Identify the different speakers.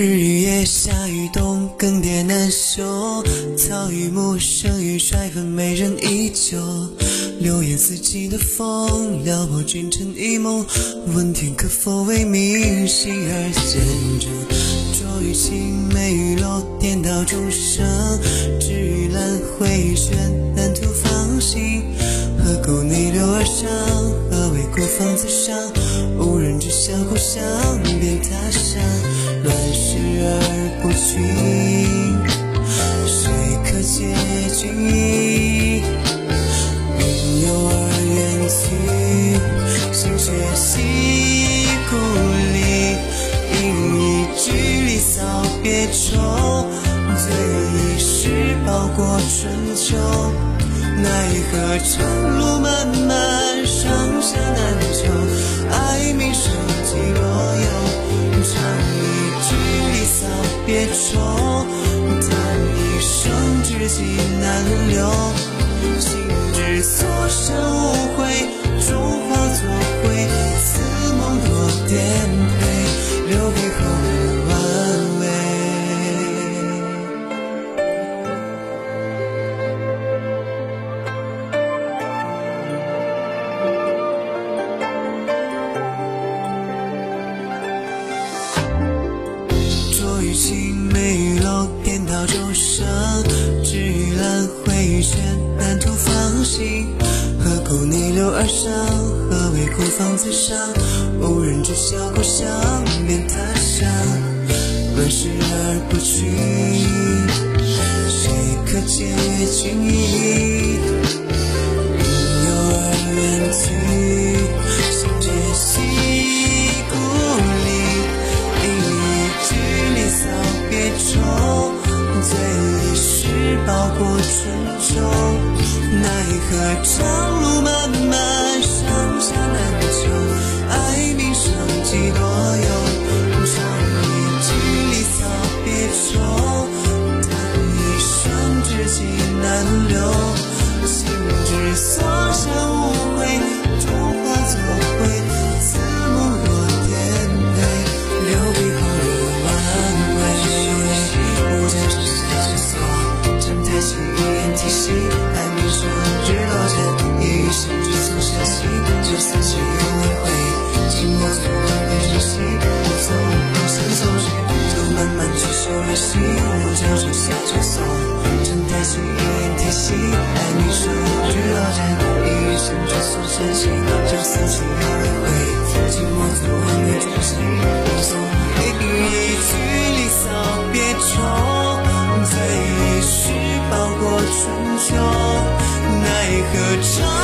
Speaker 1: 日与夜夏与冬，更迭难休。草与木，生与衰分，美人依旧。流言四起的风，撩拨君臣一梦。问天可否为民心而见证？浊于青梅雨楼，颠倒众生。何为孤芳自赏？无人知晓，故乡变他乡。乱世而不群，谁可解君意？云游而远去，心却系故里。饮一句离骚别愁，醉一时饱过春秋。奈何长路漫漫，上下难求，爱名声几多有？唱一句离骚别愁，叹一生知己难留。心之所向却，难图芳心。何故逆流而上？何为孤芳自赏？无人知晓，故乡变他乡。乱世而不去，谁可解情意？云游而远去，何长情如旧水袖遮松衬台袖一帘提爱叹余生无惧一与心追所情绪一览无遗听清我在望远镜一句离骚别愁醉春秋奈何愁